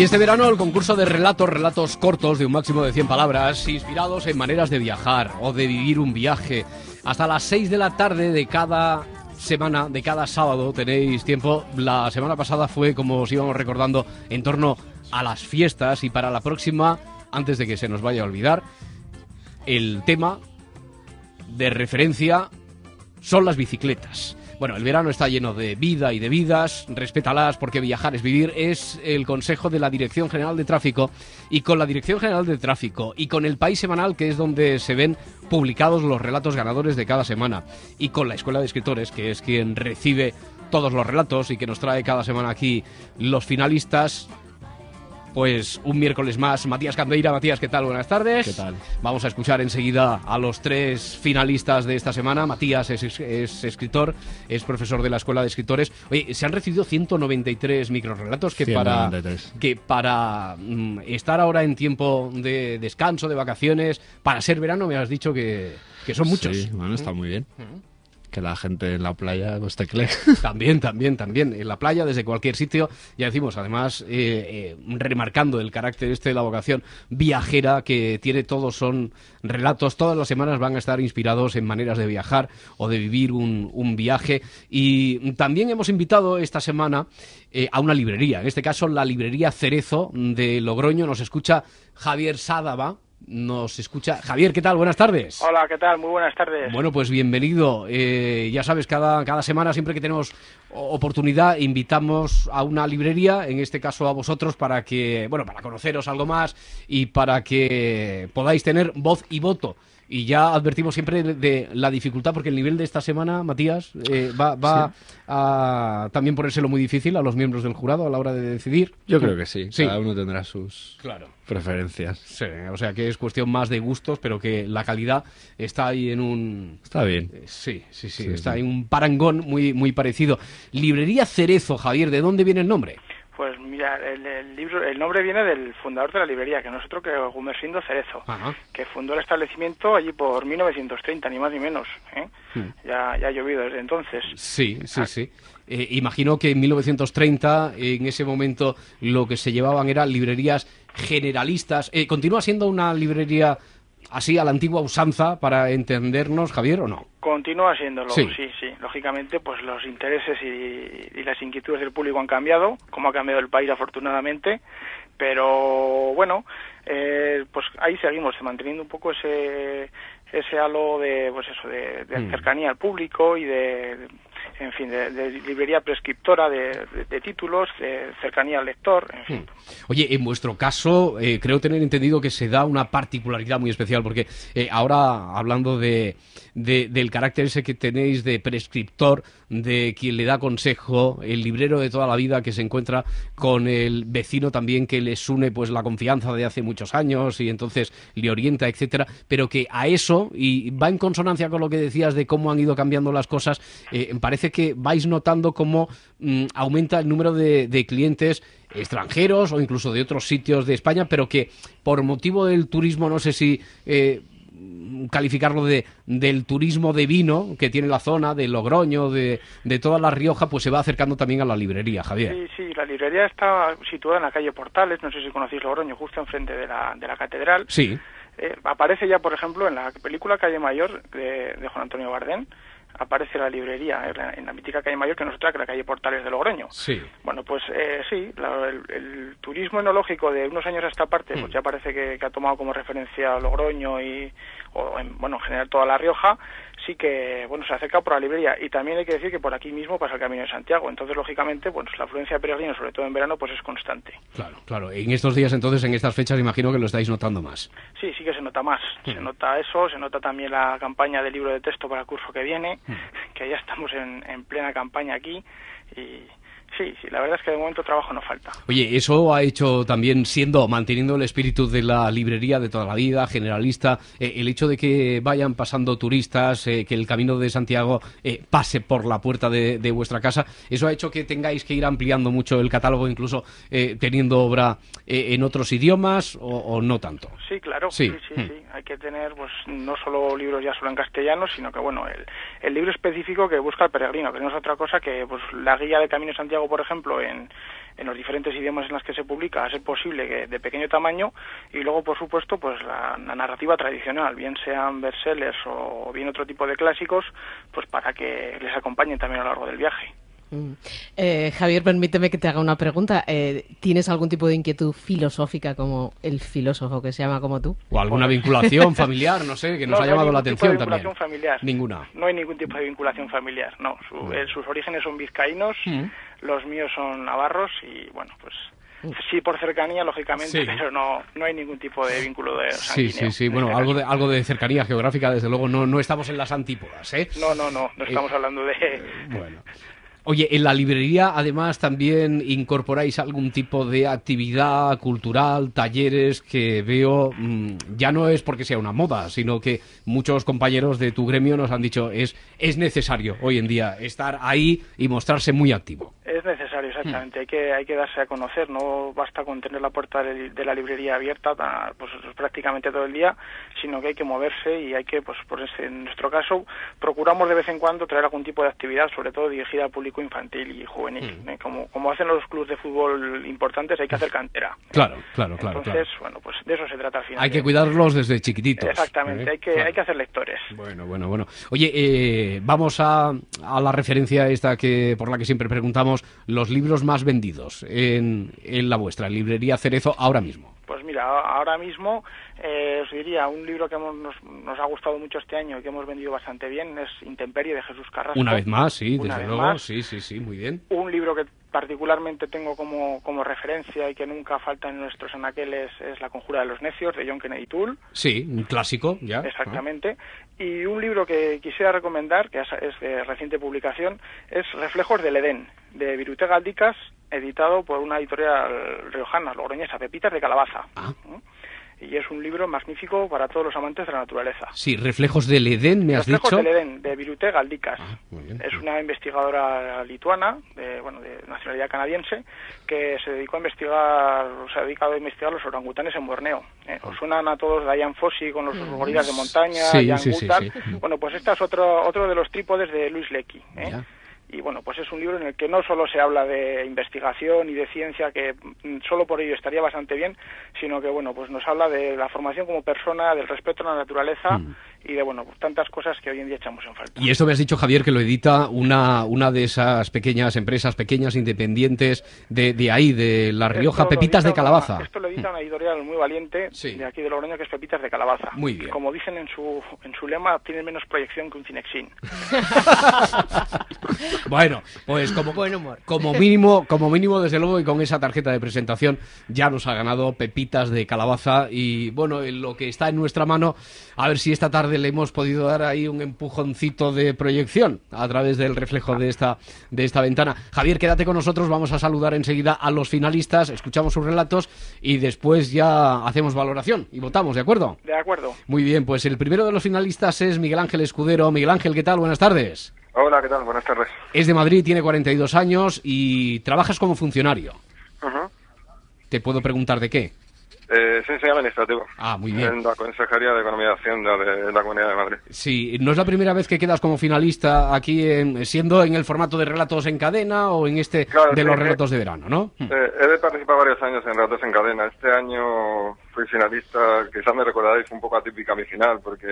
Y este verano el concurso de relatos, relatos cortos de un máximo de 100 palabras, inspirados en maneras de viajar o de vivir un viaje. Hasta las 6 de la tarde de cada semana, de cada sábado, tenéis tiempo. La semana pasada fue, como os íbamos recordando, en torno a las fiestas y para la próxima, antes de que se nos vaya a olvidar, el tema de referencia son las bicicletas. Bueno, el verano está lleno de vida y de vidas, respétalas porque viajar es vivir, es el consejo de la Dirección General de Tráfico. Y con la Dirección General de Tráfico y con el País Semanal, que es donde se ven publicados los relatos ganadores de cada semana, y con la Escuela de Escritores, que es quien recibe todos los relatos y que nos trae cada semana aquí los finalistas, pues un miércoles más. Matías Candeira, Matías, ¿qué tal? Buenas tardes. ¿Qué tal? Vamos a escuchar enseguida a los tres finalistas de esta semana. Matías es, es escritor, es profesor de la Escuela de Escritores. Oye, se han recibido 193 microrelatos que 193. para, que para mm, estar ahora en tiempo de descanso, de vacaciones, para ser verano, me has dicho que, que son muchos. Sí, bueno, está muy bien. Que la gente en la playa pues tecle. También, también, también. En la playa, desde cualquier sitio, ya decimos, además, eh, eh, remarcando el carácter este de la vocación viajera que tiene todos, son relatos, todas las semanas van a estar inspirados en maneras de viajar o de vivir un, un viaje. Y también hemos invitado esta semana eh, a una librería, en este caso la librería Cerezo de Logroño. Nos escucha Javier Sádava. Nos escucha. Javier, ¿qué tal? Buenas tardes. Hola, ¿qué tal? Muy buenas tardes. Bueno, pues bienvenido. Eh, ya sabes, cada, cada semana, siempre que tenemos oportunidad, invitamos a una librería, en este caso a vosotros, para que, bueno, para conoceros algo más y para que podáis tener voz y voto. Y ya advertimos siempre de, de la dificultad, porque el nivel de esta semana, Matías, eh, va, va a también ponérselo muy difícil a los miembros del jurado a la hora de decidir. Yo creo que sí. Sí. Cada uno tendrá sus Claro. preferencias. Sí, o sea que es cuestión más de gustos, pero que la calidad está ahí en un, Está bien. Eh, Sí, sí, sí, Sí, está en un parangón muy, muy parecido. Librería Cerezo, Javier, ¿de dónde viene el nombre? Pues mira, el, el libro, el nombre viene del fundador de la librería, que no es otro que Gumersindo Cerezo, Ajá. que fundó el establecimiento allí por 1930, ni más ni menos. ¿eh? Hmm. Ya, ya ha llovido desde entonces. Sí, sí, sí. Eh, imagino que en 1930, en ese momento, lo que se llevaban eran librerías generalistas. Eh, ¿Continúa siendo una librería así a la antigua usanza para entendernos, Javier, o no? Continúa siéndolo, Sí. sí, sí. Lógicamente, pues los intereses y, y las inquietudes del público han cambiado, como ha cambiado el país afortunadamente, pero bueno, eh, pues ahí seguimos manteniendo un poco ese ese halo de pues eso de, de Mm. cercanía al público y de- en fin de, librería prescriptora de, de- títulos de cercanía al lector en fin. Oye, en vuestro caso, eh, creo tener entendido que se da una particularidad muy especial, porque eh, ahora, hablando de, de- del carácter ese que tenéis de prescriptor, de quien le da consejo, el librero de toda la vida que se encuentra con el vecino también que les une pues la confianza de hace muchos años y entonces le orienta, etcétera, pero que a eso, y va en consonancia con lo que decías de cómo han ido cambiando las cosas, eh, parece que vais notando cómo mm, aumenta el número de, de clientes extranjeros o incluso de otros sitios de España, pero que por motivo del turismo, no sé si eh, calificarlo de del turismo de vino que tiene la zona, de Logroño, de, de toda La Rioja, pues se va acercando también a la librería, Javier. Sí, sí, la librería está situada en la calle Portales, no sé si conocéis Logroño, justo enfrente de la, de la catedral. Sí, Eh, aparece ya, por ejemplo, en la película Calle Mayor de, de Juan Antonio Bardén, aparece la librería en la, en la mítica Calle Mayor, que no es otra que la calle Portales de Logroño. sí. Bueno, pues eh, sí, la- el, el turismo enológico de unos años a esta parte, Mm. pues ya parece que, que ha tomado como referencia Logroño y, o en, bueno, en general toda La Rioja, sí que, bueno, se acerca por la librería. Y también hay que decir que por aquí mismo pasa el Camino de Santiago. Entonces, lógicamente, bueno, la afluencia de peregrinos, sobre todo en verano, pues es constante. Claro, claro. En estos días, entonces, en estas fechas, imagino que lo estáis notando más. Sí, sí que se nota más. Se nota eso, se nota también la campaña del libro de texto para el curso que viene, que ya estamos en, en plena campaña aquí. Y sí, sí, la verdad es que de momento trabajo no falta. Oye, eso ha hecho también, siendo, manteniendo el espíritu de la librería de toda la vida, generalista, eh, el hecho de que vayan pasando turistas, eh, que el camino de Santiago eh, pase por la puerta de, de vuestra casa, eso ha hecho que tengáis que ir ampliando mucho el catálogo, incluso eh, teniendo obra eh, en otros idiomas o, o no tanto. Sí, claro, Sí. sí, sí, Hmm. sí. Hay que tener, pues, no solo libros ya solo en castellano, sino que, bueno, el, el libro específico que busca el peregrino, que no es otra cosa que, pues, la guía de Camino de Santiago, por ejemplo, en, en los diferentes idiomas en los que se publica, a ser posible que de pequeño tamaño, y luego, por supuesto, pues la, narrativa tradicional, bien sean bestsellers o bien otro tipo de clásicos, pues para que les acompañen también a lo largo del viaje. Mm. Eh, Javier, permíteme que te haga una pregunta. Eh, ¿Tienes algún tipo de inquietud filosófica como el filósofo que se llama como tú? O alguna vinculación familiar, no sé, que nos ha llamado la atención tipo de también. Familiar. Ninguna. No hay ningún tipo de vinculación familiar, no. Eh, sus orígenes son vizcaínos, mm. Los míos son navarros y, bueno, pues Sí, por cercanía, lógicamente, pero no, no hay ningún tipo de vínculo de sanguíneo. Sí, sí, sí. Bueno, algo de, algo de cercanía geográfica, desde luego, no, no estamos en las antípodas, ¿eh? No, no, no, no estamos hablando de... Bueno. Oye, en la librería además también incorporáis algún tipo de actividad cultural, talleres que veo, mm, ya no es porque sea una moda, sino que muchos compañeros de tu gremio nos han dicho es, es necesario hoy en día estar ahí y mostrarse muy activo. Es necesario, exactamente. Hmm. Hay que hay que darse a conocer. No basta con tener la puerta de, la librería abierta pues prácticamente todo el día, sino que hay que moverse y hay que, pues por ese, en nuestro caso, procuramos de vez en cuando traer algún tipo de actividad, sobre todo dirigida al público infantil y juvenil. Hmm. ¿eh? Como, como hacen los clubes de fútbol importantes, hay que hacer cantera. Claro, claro, claro. Entonces, bueno, pues de eso se trata al final. Hay que cuidarlos desde chiquititos. Exactamente, ¿eh? hay, que, hay que hacer lectores. Bueno, bueno, bueno. Oye, eh, vamos a, a la referencia esta que por la que siempre preguntamos los libros más vendidos en, en la vuestra librería Cerezo ahora mismo. Pues mira, ahora mismo eh, os diría, un libro que nos, ha gustado mucho este año y que hemos vendido bastante bien es Intemperie de Jesús Carrasco. Una vez más, sí, desde luego, sí, sí, sí, muy bien. Un libro que particularmente tengo como, como referencia y que nunca falta en nuestros anaqueles es La Conjura de los Necios de John Kennedy Toole. Sí, un clásico, ya. Exactamente. Y un libro que quisiera recomendar, que es, de reciente publicación, es Reflejos del Edén, de Virute Galdicas, editado por una editorial riojana, logroñesa, Pepitas de Calabaza. Ah. ¿Mm? y es un libro magnífico para todos los amantes de la naturaleza. Sí, Reflejos del Edén, me has dicho. Reflejos del Edén, de Virute Galdicas. Ah, es una investigadora lituana, de, bueno, de nacionalidad canadiense, que se dedicó a investigar, se ha dedicado a investigar los orangutanes en Borneo. ¿eh? Os suenan a todos Diane Fossi con los mm. gorilas de montaña, sí, Jan sí, Bueno, pues este es otro, otro de los trípodes de Luis Lecky. ¿eh? Y bueno, pues es un libro en el que no solo se habla de investigación y de ciencia, que mm, solo por ello estaría bastante bien, sino que bueno, pues nos habla de la formación como persona, del respeto a la naturaleza mm. Y de bueno, tantas cosas que hoy en día echamos en falta. Y esto me has dicho, Javier, que lo edita una, una de esas pequeñas empresas, pequeñas, independientes de, de ahí, de La Rioja, Pepitas de Calabaza. esto lo edita una editorial muy valiente de aquí de Logroño, que es Pepitas de Calabaza. Muy bien. Como dicen en su, en su lema, tiene menos proyección que un Cinexin. Bueno, pues como, como mínimo, como mínimo, desde luego, y con esa tarjeta de presentación ya nos ha ganado Pepitas de Calabaza. Y bueno, en lo que está en nuestra mano, a ver si esta tarde le hemos podido dar ahí un empujoncito de proyección a través del reflejo de esta, de esta ventana. Javier, quédate con nosotros, vamos a saludar enseguida a los finalistas, escuchamos sus relatos y después ya hacemos valoración y votamos, ¿de acuerdo? De acuerdo. Muy bien, pues el primero de los finalistas es Miguel Ángel Escudero. Miguel Ángel, ¿qué tal? Buenas tardes. Hola, ¿qué tal? Buenas tardes. Es de Madrid, tiene 42 años y trabajas como funcionario. ¿Te puedo preguntar de qué? Eh, sí, soy administrativo. Ah, muy bien. En la Consejería de Economía y Hacienda de la Comunidad de Madrid. Sí, ¿no es la primera vez que quedas como finalista aquí, en, siendo en el formato de relatos en cadena o en este de los relatos de verano, no? Eh, he participado varios años en relatos en cadena. Este año fui finalista, quizás me recordaréis un poco atípica mi final, porque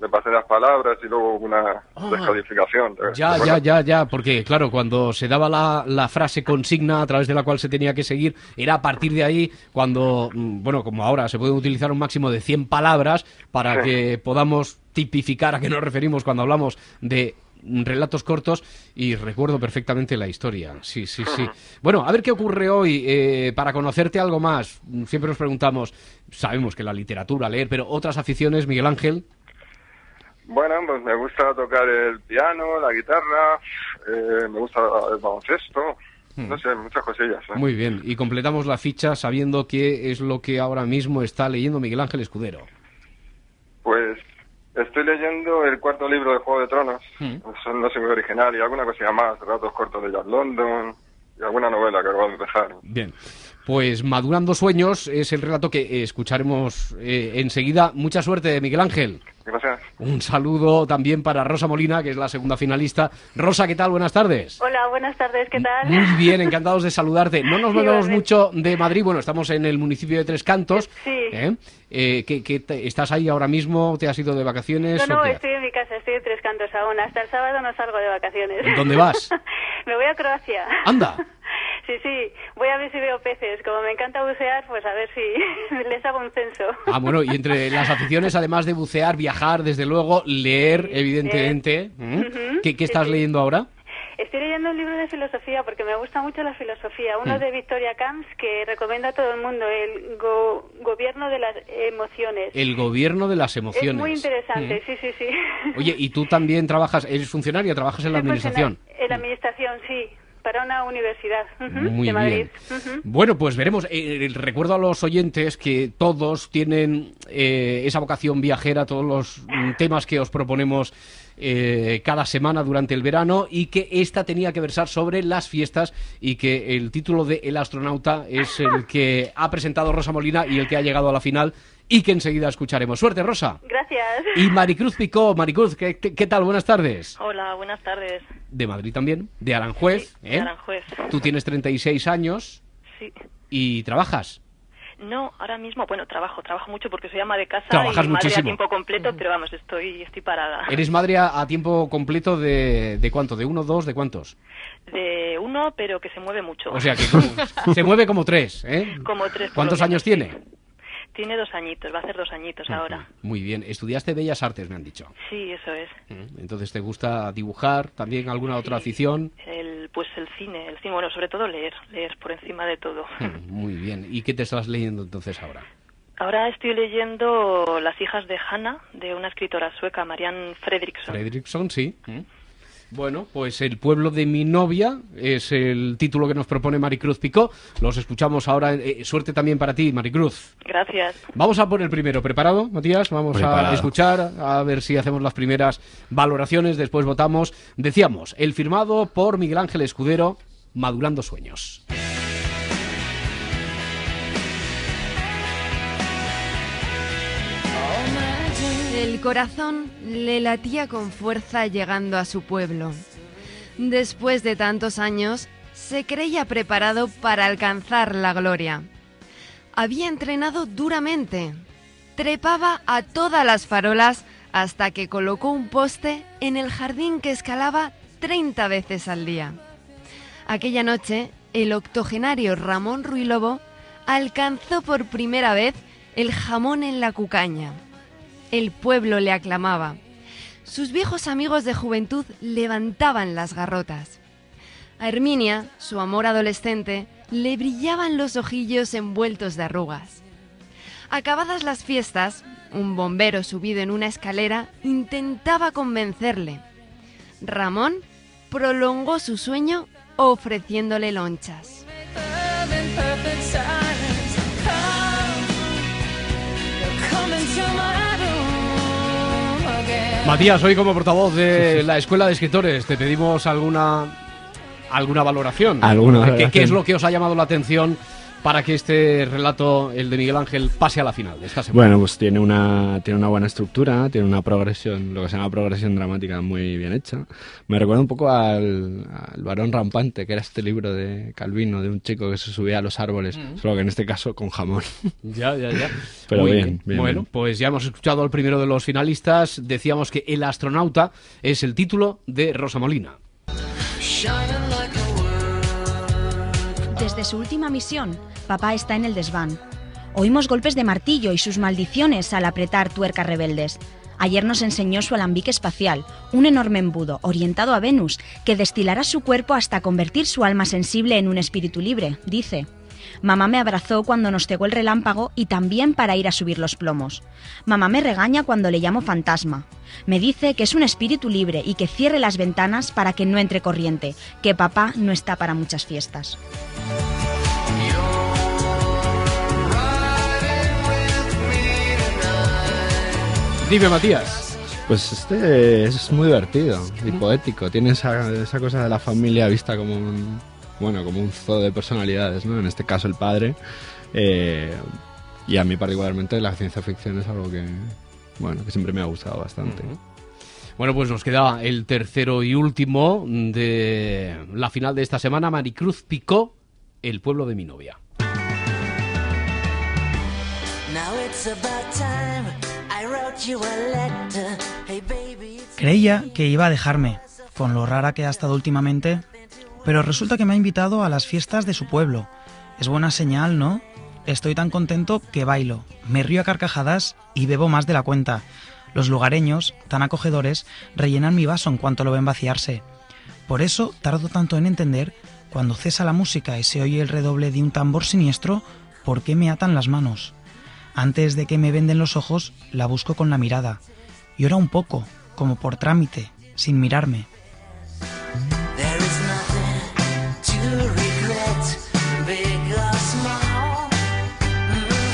le pasé las palabras y luego una ah. descalificación. Ya, ya, ya, ya, porque claro, cuando se daba la, la frase consigna a través de la cual se tenía que seguir, era a partir de ahí cuando, mm, bueno, como ahora se pueden utilizar un máximo de 100 palabras para que podamos tipificar a qué nos referimos cuando hablamos de relatos cortos y recuerdo perfectamente la historia. Sí, sí, sí. Bueno, a ver qué ocurre hoy. Eh, para conocerte algo más, siempre nos preguntamos, sabemos que la literatura, leer, pero otras aficiones, Miguel Ángel. Bueno, pues me gusta tocar el piano, la guitarra, eh, me gusta el baloncesto, Hmm. No sé, muchas cosillas. ¿eh? Muy bien, y completamos la ficha sabiendo qué es lo que ahora mismo está leyendo Miguel Ángel Escudero. Pues estoy leyendo el cuarto libro de Juego de Tronos, hmm. no sé muy original, y alguna cosilla más, ratos cortos de Jack London, y alguna novela que acabo de empezar. Bien, Pues Madurando Sueños es el relato que escucharemos eh, enseguida. Mucha suerte, Miguel Ángel. Gracias. Un saludo también para Rosa Molina, que es la segunda finalista. Rosa, ¿qué tal? Buenas tardes. Hola, buenas tardes, ¿qué tal? Muy bien, encantados de saludarte. No nos movemos Igualmente. mucho de Madrid, bueno, estamos en el municipio de Tres Cantos. Sí. ¿eh? Eh, ¿qué- qué te- ¿Estás ahí ahora mismo? ¿Te has ido de vacaciones? No, no, estoy en mi casa, estoy en Tres Cantos aún. Hasta el sábado no salgo de vacaciones. ¿Dónde vas? me voy a Croacia. Anda. Sí, sí, voy a ver si veo peces. Como me encanta bucear, pues a ver si les hago un censo. Ah, bueno, y entre las aficiones, además de bucear, viajar, desde luego, leer, evidentemente. ¿Mm? Ujú, ¿Qué, qué sí, estás sí. leyendo ahora? Estoy leyendo un libro de filosofía porque me gusta mucho la filosofía. Uno Mm. de Victoria Camps que recomienda a todo el mundo, el go- gobierno de las emociones. El gobierno de las emociones. Es muy interesante, ¿Mm? sí, sí, sí. Oye, ¿y tú también trabajas, eres funcionaria, trabajas en la Soy administración? En la administración, sí, para una universidad Muy de Madrid. bien. Bueno, pues veremos. Eh, recuerdo a los oyentes que todos tienen eh, esa vocación viajera, todos los mm, temas que os proponemos eh, cada semana durante el verano y que esta tenía que versar sobre las fiestas y que el título de El astronauta es el que ha presentado Rosa Molina y el que ha llegado a la final y que enseguida escucharemos. Suerte, Rosa. Gracias. Y Maricruz Picó, Maricruz, ¿qué, qué, tal? Buenas tardes. Hola, buenas tardes. De Madrid también, de Aranjuez. Sí, ¿eh? de Aranjuez. Tú tienes 36 años Sí. y trabajas. No, ahora mismo, bueno, trabajo, trabajo mucho porque soy ama de casa Trabajas y madre muchísimo. a tiempo completo, pero vamos, estoy, estoy parada. Eres madre a, a tiempo completo de, de cuánto, de uno, dos, de cuántos. De uno, pero que se mueve mucho. O sea que como- se mueve como tres, ¿eh? Como tres. ¿Cuántos años tiene? Tiene dos añitos, va a hacer dos añitos ahora. Muy bien. Estudiaste Bellas Artes, me han dicho. Sí, eso es. Entonces, ¿te gusta dibujar? ¿También alguna otra afición? El, pues el cine, el cine, bueno, sobre todo leer, leer por encima de todo. Muy bien. ¿Y qué te estás leyendo entonces ahora? Ahora estoy leyendo Las hijas de Hannah, de una escritora sueca, Marianne Fredriksson. Fredrickson, sí. Mm. Bueno, pues El pueblo de mi novia es el título que nos propone Maricruz Picó. Los escuchamos ahora. Eh, suerte también para ti, Maricruz. Gracias. Vamos a por el primero. ¿Preparado, Matías? Vamos a escuchar, a ver si hacemos las primeras valoraciones, después votamos. Decíamos, el firmado por Miguel Ángel Escudero, Madurando Sueños. El corazón le latía con fuerza llegando a su pueblo. Después de tantos años, se creía preparado para alcanzar la gloria. Había entrenado duramente. Trepaba a todas las farolas hasta que colocó un poste en el jardín que escalaba 30 veces al día. Aquella noche, el octogenario Ramón Ruilobo alcanzó por primera vez el jamón en la cucaña. El pueblo le aclamaba. Sus viejos amigos de juventud levantaban las garrotas. A Herminia, su amor adolescente, le brillaban los ojillos envueltos de arrugas. Acabadas las fiestas, un bombero subido en una escalera intentaba convencerle. Ramón prolongó su sueño ofreciéndole lonchas. Matías, hoy como portavoz de la Escuela de Escritores, te pedimos alguna alguna valoración. Alguna ¿Qué- ¿Qué, valoración. es lo que os ha llamado la atención para que este relato, el de Miguel Ángel, pase a la final de esta semana? Bueno, pues tiene una, tiene una buena estructura, tiene una progresión, lo que se llama progresión dramática muy bien hecha. Me recuerda un poco al, al varón rampante, que era este libro de Calvino, de un chico que se subía a los árboles, solo que en este caso con jamón. Ya, ya, ya. Pero Muy bien, bien, Bueno, bien. pues ya hemos escuchado al primero de los finalistas. Decíamos que El astronauta es el título de Rosa Molina. Desde su última misión, papá está en el desván. Oímos golpes de martillo y sus maldiciones al apretar tuercas rebeldes. Ayer nos enseñó su alambique espacial, un enorme embudo orientado a Venus que destilará su cuerpo hasta convertir su alma sensible en un espíritu libre, dice. Mamá me abrazó cuando nos cegó el relámpago y también para ir a subir los plomos. Mamá me regaña cuando le llamo fantasma. Me dice que es un espíritu libre y que cierre las ventanas para que no entre corriente, que papá no está para muchas fiestas. Dime, Matías. Pues este es muy divertido y poético. Tiene esa, esa cosa de la familia vista como un, bueno, como un zoo de personalidades, ¿no? En este caso el padre. eh, y a mí particularmente la ciencia ficción es algo que, bueno, que siempre me ha gustado bastante. Bueno, pues nos queda el tercero y último de la final de esta semana. Maricruz Picó, El pueblo de mi novia. Creía que iba a dejarme, con lo rara que ha estado últimamente, pero resulta que me ha invitado a las fiestas de su pueblo. Es buena señal, ¿no? Estoy tan contento que bailo, me río a carcajadas y bebo más de la cuenta. Los lugareños, tan acogedores, rellenan mi vaso en cuanto lo ven vaciarse. Por eso tardo tanto en entender, cuando cesa la música y se oye el redoble de un tambor siniestro, por qué me atan las manos. Antes de que me venden los ojos, la busco con la mirada. Llora un poco, como por trámite, sin mirarme.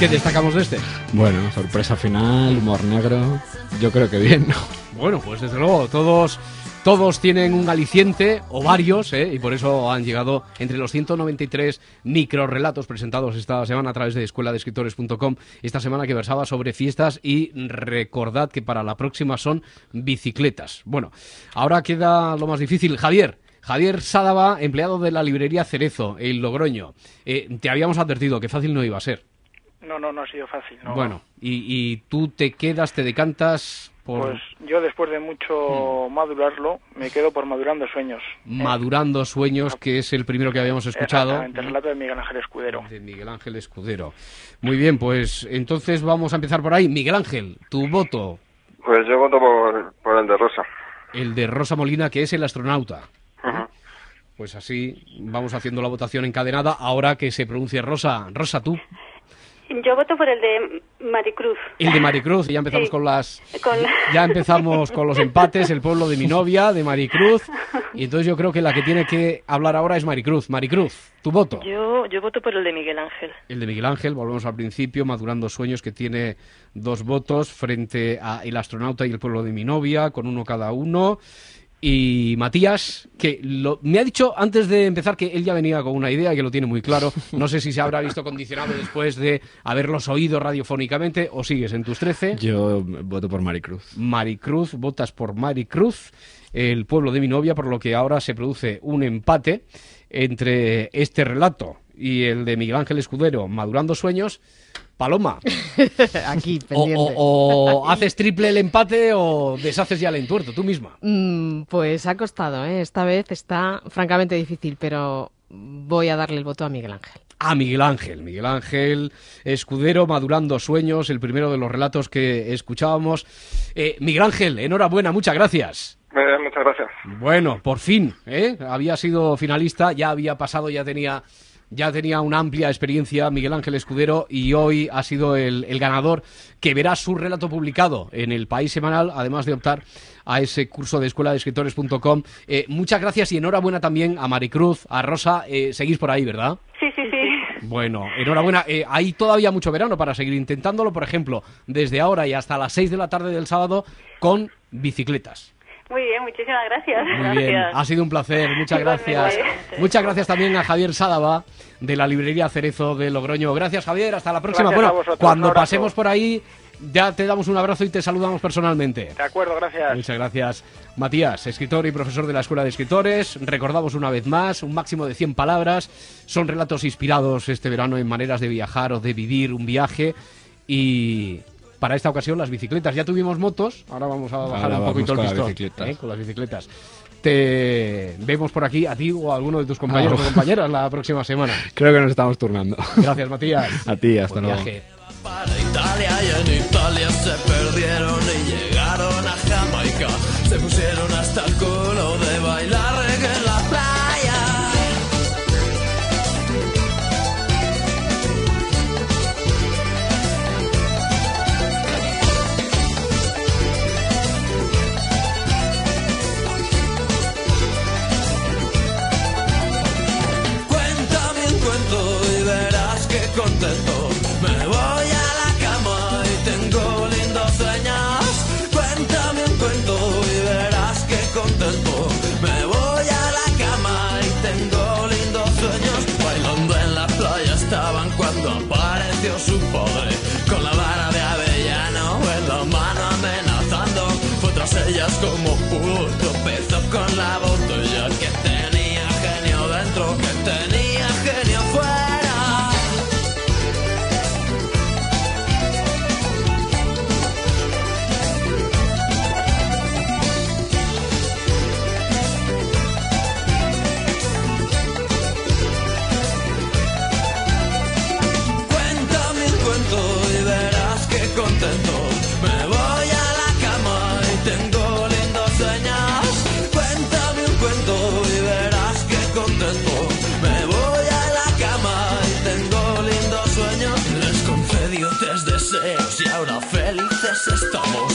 ¿Qué destacamos de este? Bueno, sorpresa final, humor negro, yo creo que bien, ¿no? Bueno, pues desde luego, todos, todos tienen un aliciente, o varios, ¿eh? y por eso han llegado entre los 193 microrelatos presentados esta semana a través de escueladescritores.com, esta semana que versaba sobre fiestas y recordad que para la próxima son bicicletas. Bueno, ahora queda lo más difícil. Javier, Javier Sádava, empleado de la librería Cerezo, en Logroño. Eh, te habíamos advertido que fácil no iba a ser. No, no, no ha sido fácil. No. Bueno, y, y tú te quedas, te decantas por Pues yo después de mucho madurarlo, me quedo por Madurando Sueños. Madurando Sueños, que es el primero que habíamos escuchado. El relato de Miguel Ángel Escudero. De Miguel Ángel Escudero. Muy bien, pues entonces vamos a empezar por ahí. Miguel Ángel, tu voto, Pues yo voto por, por el de Rosa. el de Rosa Molina, que es el astronauta. Pues así vamos haciendo la votación encadenada. Ahora que se pronuncie Rosa. Rosa, tú. Yo voto por el de Maricruz. El de Maricruz, y ya empezamos Sí. con las... Con- Ya empezamos con los empates, el pueblo de mi novia, de Maricruz. Y entonces yo creo que la que tiene que hablar ahora es Maricruz. Maricruz, tu voto. Yo, yo voto por el de Miguel Ángel. El de Miguel Ángel, volvemos al principio, Madurando Sueños, que tiene dos votos frente a El astronauta y el pueblo de mi novia, con uno cada uno. Y Matías, que lo- me ha dicho antes de empezar que él ya venía con una idea y que lo tiene muy claro. No sé si se habrá visto condicionado después de haberlos oído radiofónicamente o sigues en tus 13. Yo voto por Maricruz. Maricruz, votas por Maricruz, el pueblo de mi novia, por lo que ahora se produce un empate entre este relato y el de Miguel Ángel Escudero, Madurando Sueños. Paloma, Aquí, o, pendiente. o- o haces triple el empate o deshaces ya el entuerto, tú misma. Mm, pues ha costado, ¿eh? Esta vez está francamente difícil, pero voy a darle el voto a Miguel Ángel. A Miguel Ángel, Miguel Ángel Escudero, Madurando Sueños, el primero de los relatos que escuchábamos. Eh, Miguel Ángel, enhorabuena, muchas gracias. Eh, muchas gracias. Bueno, por fin, ¿eh? Había sido finalista, ya había pasado, ya tenía, ya tenía una amplia experiencia Miguel Ángel Escudero y hoy ha sido el, el ganador que verá su relato publicado en el País Semanal, además de optar a ese curso de escuela de escritores.com. Eh, muchas gracias y enhorabuena también a Maricruz, a Rosa. Eh, seguís por ahí, ¿verdad? Sí, sí, sí. Bueno, enhorabuena. Eh, hay todavía mucho verano para seguir intentándolo, por ejemplo, desde ahora y hasta las 6 de la tarde del sábado con bicicletas. Muy bien, muchísimas gracias. Muy bien, ha sido un placer, muchas gracias. Muchas gracias también a Javier Sádava de la librería Cerezo de Logroño. Gracias Javier, hasta la próxima. Gracias bueno, cuando pasemos por ahí ya te damos un abrazo y te saludamos personalmente. De acuerdo, gracias. Muchas gracias. Matías, escritor y profesor de la Escuela de Escritores. Recordamos una vez más, un máximo de 100 palabras. Son relatos inspirados este verano en maneras de viajar o de vivir un viaje. Y para esta ocasión las bicicletas. Ya tuvimos motos, ahora vamos a bajar Ahora un poquito el pistón. ¿eh? Con las bicicletas. Te vemos por aquí, a ti o a alguno de tus compañeros Ah. o compañeras la próxima semana. Creo que nos estamos turnando. Gracias, Matías. A ti, hasta Buen luego. viaje. para Italia y en Italia se perdieron y llegaron a Jamaica. Se pusieron hasta estamos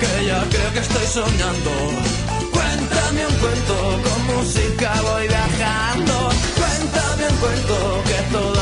que ya creo que estoy soñando. Cuéntame un cuento, con música voy viajando. Cuéntame un cuento que toda